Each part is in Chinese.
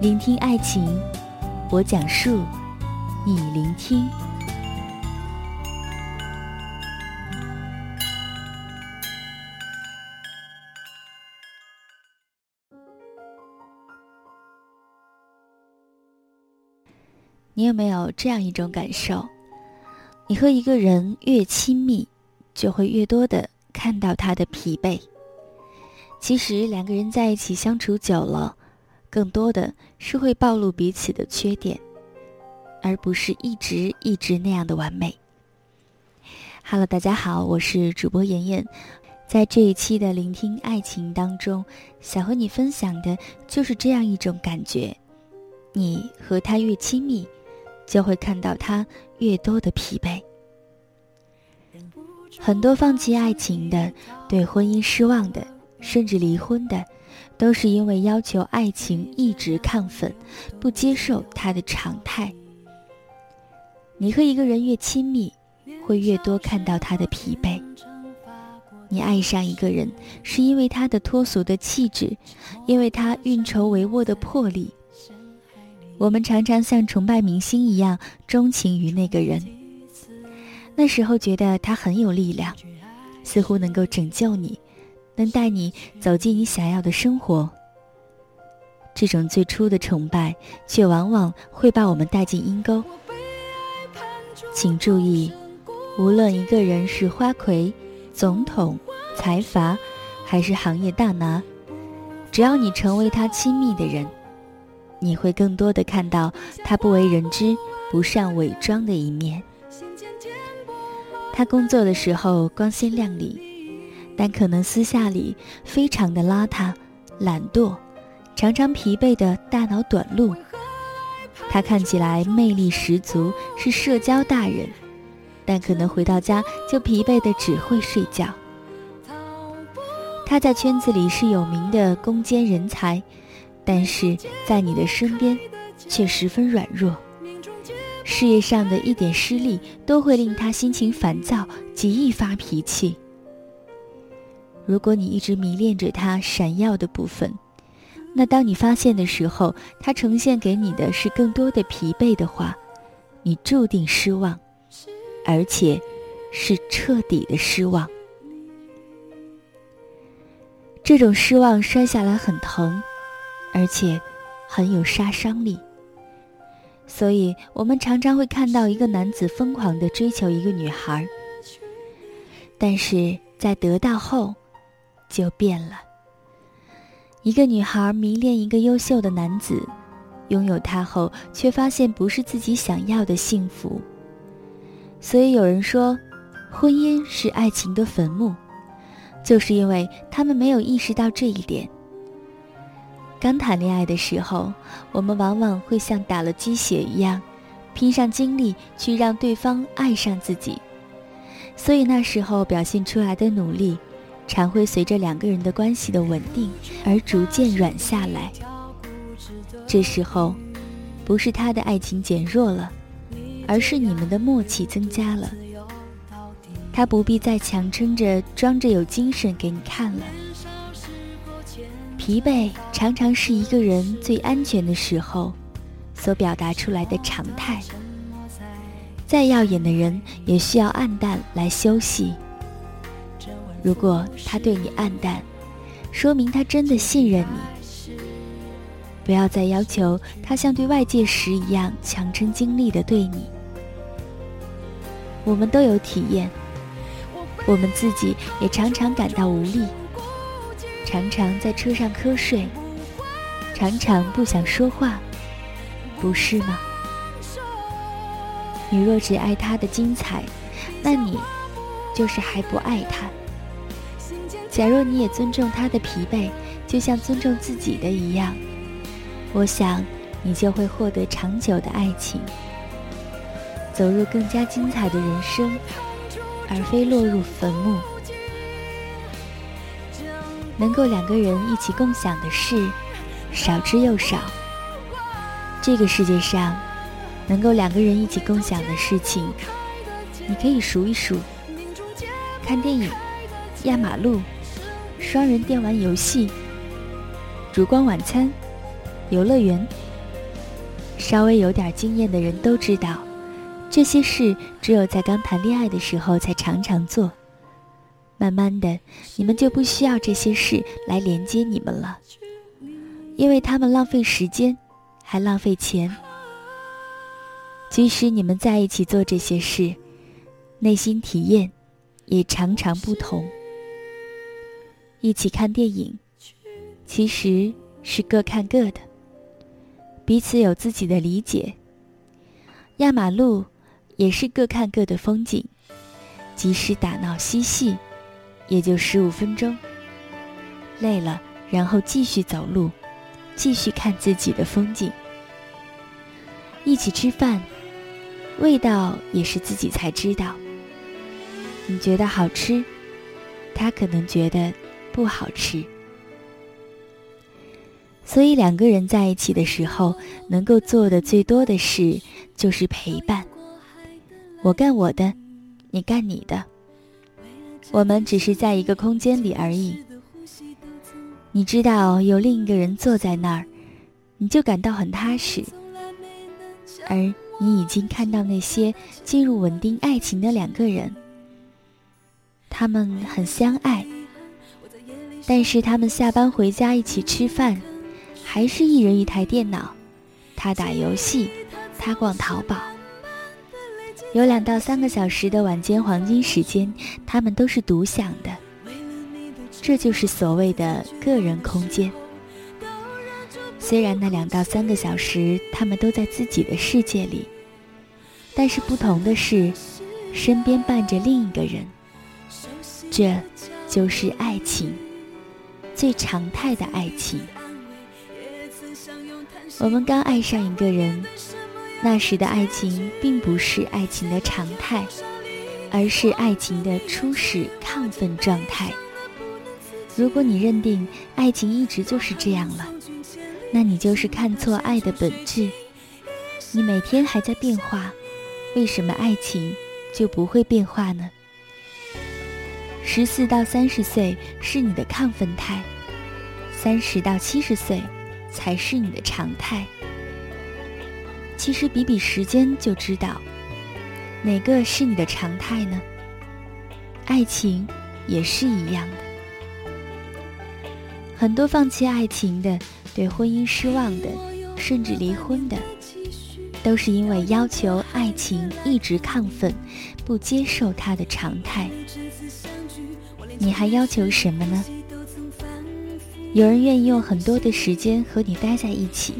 聆听爱情，我讲述，你聆听。你有没有这样一种感受？你和一个人越亲密，就会越多的看到他的疲惫。其实两个人在一起相处久了。更多的是会暴露彼此的缺点，而不是一直一直那样的完美。Hello，大家好，我是主播妍妍，在这一期的聆听爱情当中，想和你分享的就是这样一种感觉：你和他越亲密，就会看到他越多的疲惫。很多放弃爱情的，对婚姻失望的，甚至离婚的。都是因为要求爱情一直亢奋，不接受它的常态。你和一个人越亲密，会越多看到他的疲惫。你爱上一个人，是因为他的脱俗的气质，因为他运筹帷幄的魄力。我们常常像崇拜明星一样钟情于那个人，那时候觉得他很有力量，似乎能够拯救你。能带你走进你想要的生活。这种最初的崇拜，却往往会把我们带进阴沟。请注意，无论一个人是花魁、总统、财阀，还是行业大拿，只要你成为他亲密的人，你会更多的看到他不为人知、不善伪装的一面。他工作的时候光鲜亮丽。但可能私下里非常的邋遢、懒惰，常常疲惫的大脑短路。他看起来魅力十足，是社交大人，但可能回到家就疲惫的只会睡觉。他在圈子里是有名的攻坚人才，但是在你的身边却十分软弱。事业上的一点失利都会令他心情烦躁，极易发脾气。如果你一直迷恋着它闪耀的部分，那当你发现的时候，它呈现给你的是更多的疲惫的话，你注定失望，而且是彻底的失望。这种失望摔下来很疼，而且很有杀伤力。所以我们常常会看到一个男子疯狂的追求一个女孩，但是在得到后。就变了。一个女孩迷恋一个优秀的男子，拥有他后，却发现不是自己想要的幸福。所以有人说，婚姻是爱情的坟墓，就是因为他们没有意识到这一点。刚谈恋爱的时候，我们往往会像打了鸡血一样，拼上精力去让对方爱上自己，所以那时候表现出来的努力。常会随着两个人的关系的稳定而逐渐软下来。这时候，不是他的爱情减弱了，而是你们的默契增加了。他不必再强撑着装着有精神给你看了。疲惫常常是一个人最安全的时候所表达出来的常态。再耀眼的人也需要暗淡来休息。如果他对你暗淡，说明他真的信任你。不要再要求他像对外界时一样强撑精力的对你。我们都有体验，我们自己也常常感到无力，常常在车上瞌睡，常常不想说话，不是吗？你若只爱他的精彩，那你就是还不爱他。假若你也尊重他的疲惫，就像尊重自己的一样，我想你就会获得长久的爱情。走入更加精彩的人生，而非落入坟墓。能够两个人一起共享的事，少之又少。这个世界上，能够两个人一起共享的事情，你可以数一数：看电影、压马路、双人电玩游戏、烛光晚餐、游乐园。稍微有点经验的人都知道。这些事只有在刚谈恋爱的时候才常常做，慢慢的，你们就不需要这些事来连接你们了，因为他们浪费时间，还浪费钱。即使你们在一起做这些事，内心体验也常常不同。一起看电影，其实是各看各的，彼此有自己的理解。压马路。也是各看各的风景，即使打闹嬉戏，也就十五分钟。累了，然后继续走路，继续看自己的风景。一起吃饭，味道也是自己才知道。你觉得好吃，他可能觉得不好吃。所以两个人在一起的时候，能够做的最多的事就是陪伴。我干我的，你干你的，我们只是在一个空间里而已。你知道有另一个人坐在那儿，你就感到很踏实。而你已经看到那些进入稳定爱情的两个人，他们很相爱，但是他们下班回家一起吃饭，还是一人一台电脑，他打游戏，他逛淘宝。有两到三个小时的晚间黄金时间，他们都是独享的。这就是所谓的个人空间。虽然那两到三个小时，他们都在自己的世界里，但是不同的是，身边伴着另一个人。这，就是爱情，最常态的爱情。我们刚爱上一个人。那时的爱情并不是爱情的常态，而是爱情的初始亢奋状态。如果你认定爱情一直就是这样了，那你就是看错爱的本质。你每天还在变化，为什么爱情就不会变化呢？十四到三十岁是你的亢奋态，三十到七十岁才是你的常态。其实比比时间就知道，哪个是你的常态呢？爱情也是一样的。很多放弃爱情的、对婚姻失望的，甚至离婚的，都是因为要求爱情一直亢奋，不接受它的常态。你还要求什么呢？有人愿意用很多的时间和你待在一起。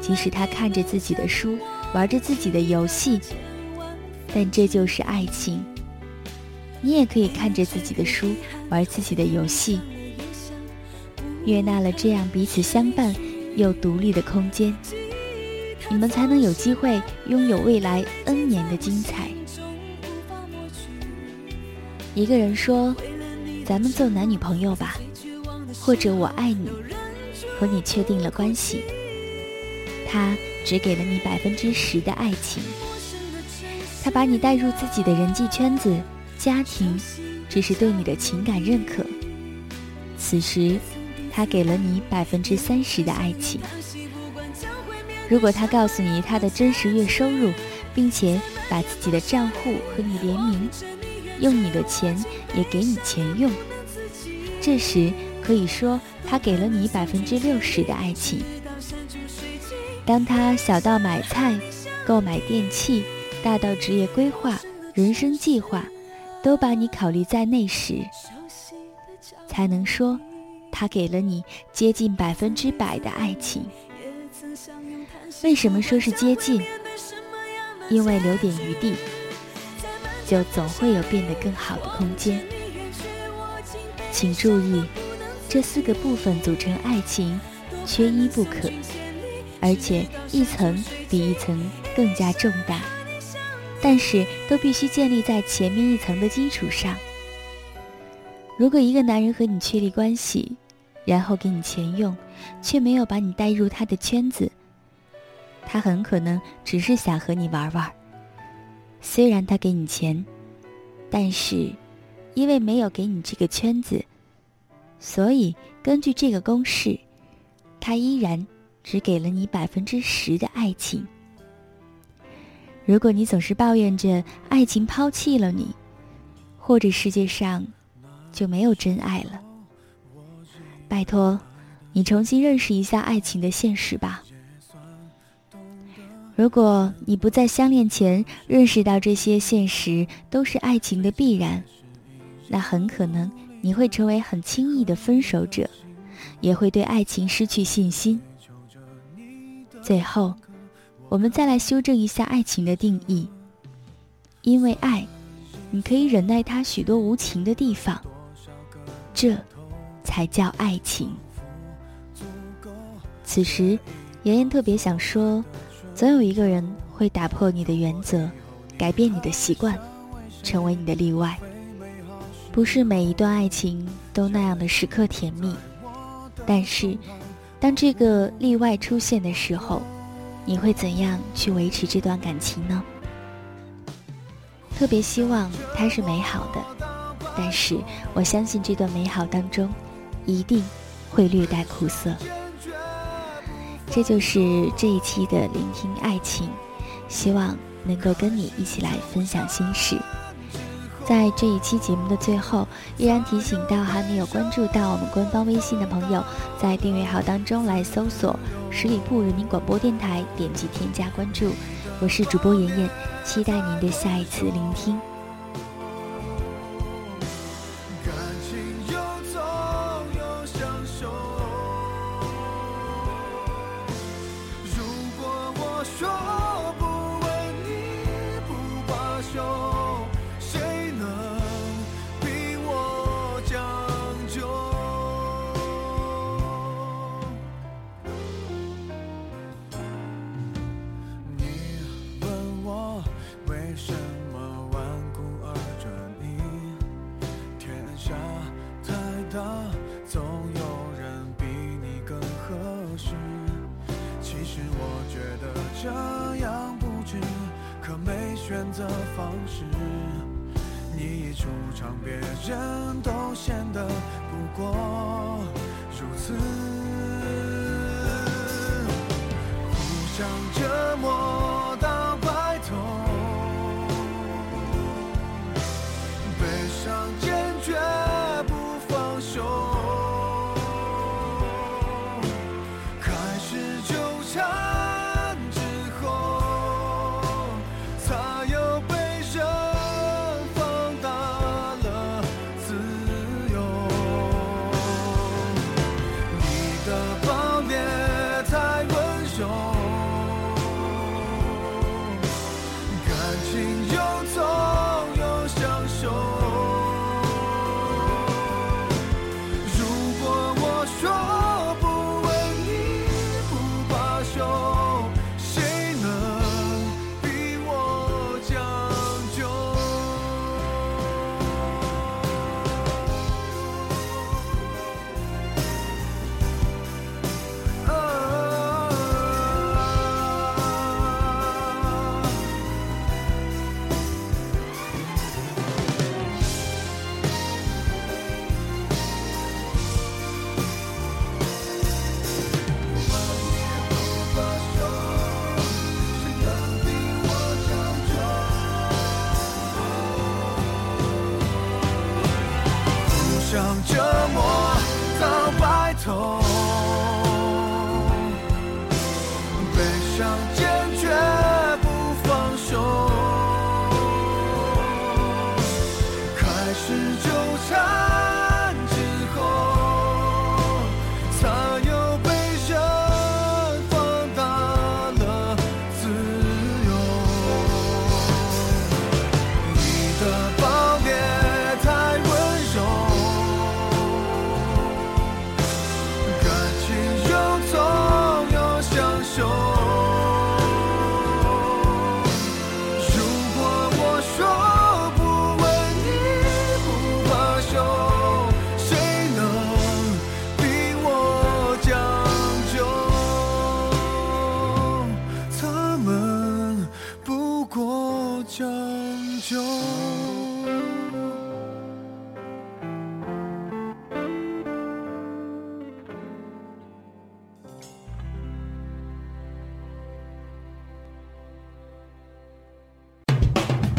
即使他看着自己的书，玩着自己的游戏，但这就是爱情。你也可以看着自己的书，玩自己的游戏，悦纳了这样彼此相伴又独立的空间，你们才能有机会拥有未来 N 年的精彩。一个人说：“咱们做男女朋友吧，或者我爱你，和你确定了关系。”他只给了你百分之十的爱情，他把你带入自己的人际圈子、家庭，只是对你的情感认可。此时，他给了你百分之三十的爱情。如果他告诉你他的真实月收入，并且把自己的账户和你联名，用你的钱也给你钱用，这时可以说他给了你百分之六十的爱情。当他小到买菜、购买电器，大到职业规划、人生计划，都把你考虑在内时，才能说他给了你接近百分之百的爱情。为什么说是接近？因为留点余地，就总会有变得更好的空间。请注意，这四个部分组成爱情，缺一不可。而且一层比一层更加重大，但是都必须建立在前面一层的基础上。如果一个男人和你确立关系，然后给你钱用，却没有把你带入他的圈子，他很可能只是想和你玩玩。虽然他给你钱，但是因为没有给你这个圈子，所以根据这个公式，他依然。只给了你百分之十的爱情。如果你总是抱怨着爱情抛弃了你，或者世界上就没有真爱了，拜托，你重新认识一下爱情的现实吧。如果你不在相恋前认识到这些现实都是爱情的必然，那很可能你会成为很轻易的分手者，也会对爱情失去信心。最后，我们再来修正一下爱情的定义。因为爱，你可以忍耐他许多无情的地方，这才叫爱情。此时，妍妍特别想说，总有一个人会打破你的原则，改变你的习惯，成为你的例外。不是每一段爱情都那样的时刻甜蜜，但是。当这个例外出现的时候，你会怎样去维持这段感情呢？特别希望它是美好的，但是我相信这段美好当中，一定会略带苦涩。这就是这一期的聆听爱情，希望能够跟你一起来分享心事。在这一期节目的最后，依然提醒到还没有关注到我们官方微信的朋友，在订阅号当中来搜索十里铺人民广播电台，点击添加关注。我是主播妍妍，期待您的下一次聆听。别人都显得不过。